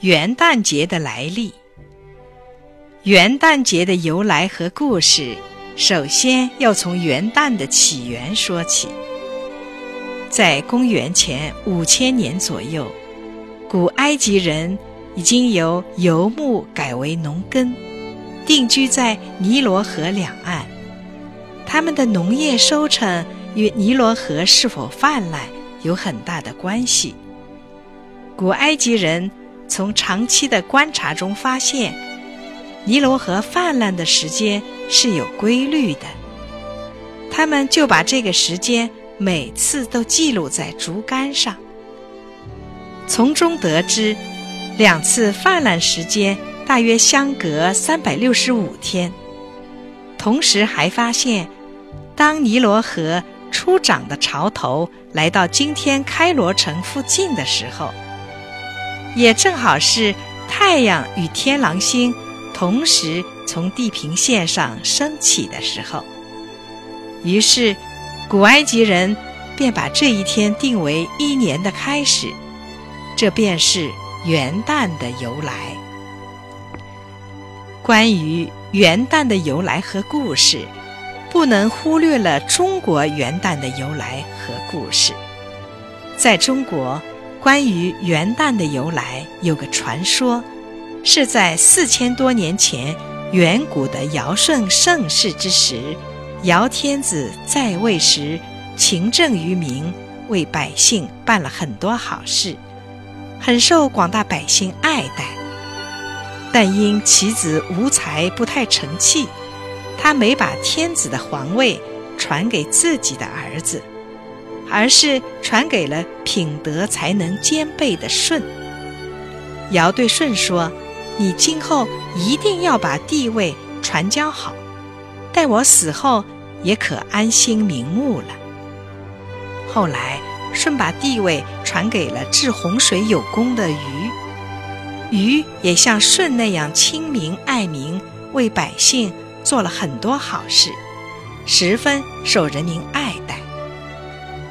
元旦节的来历。元旦节的由来和故事，首先要从元旦的起源说起。在公元前五千年左右，古埃及人已经由游牧改为农耕，定居在尼罗河两岸。他们的农业收成与尼罗河是否泛滥有很大的关系。古埃及人从长期的观察中发现，尼罗河泛滥的时间是有规律的。他们就把这个时间。每次都记录在竹竿上，从中得知，两次泛滥时间大约相隔三百六十五天。同时还发现，当尼罗河初涨的潮头来到今天开罗城附近的时候，也正好是太阳与天狼星同时从地平线上升起的时候。于是。古埃及人便把这一天定为一年的开始，这便是元旦的由来。关于元旦的由来和故事，不能忽略了中国元旦的由来和故事。在中国，关于元旦的由来有个传说，是在四千多年前，远古的尧舜盛世之时。尧天子在位时，勤政于民，为百姓办了很多好事，很受广大百姓爱戴。但因其子无才，不太成器，他没把天子的皇位传给自己的儿子，而是传给了品德才能兼备的舜。尧对舜说：“你今后一定要把地位传教好。”待我死后，也可安心瞑目了。后来，舜把地位传给了治洪水有功的禹，禹也像舜那样亲民爱民，为百姓做了很多好事，十分受人民爱。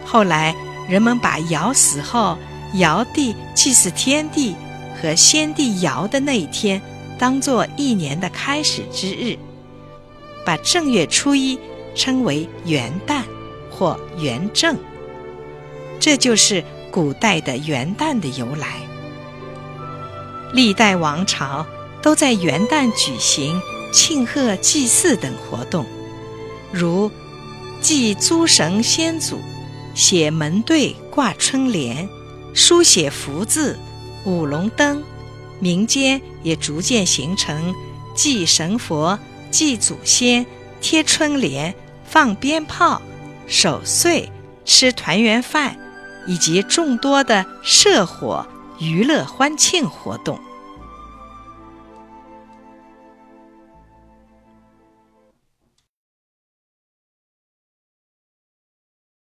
后来，人们把尧死后，尧帝祭祀天地和先帝尧的那一天，当做一年的开始之日。把正月初一称为元旦或元正，这就是古代的元旦的由来。历代王朝都在元旦举行庆贺祭祀等活动，如祭诸神先祖、写门对、挂春联、书写福字、舞龙灯，民间也逐渐形成祭神佛。祭祖先、贴春联、放鞭炮、守岁、吃团圆饭，以及众多的社火娱乐欢庆活动。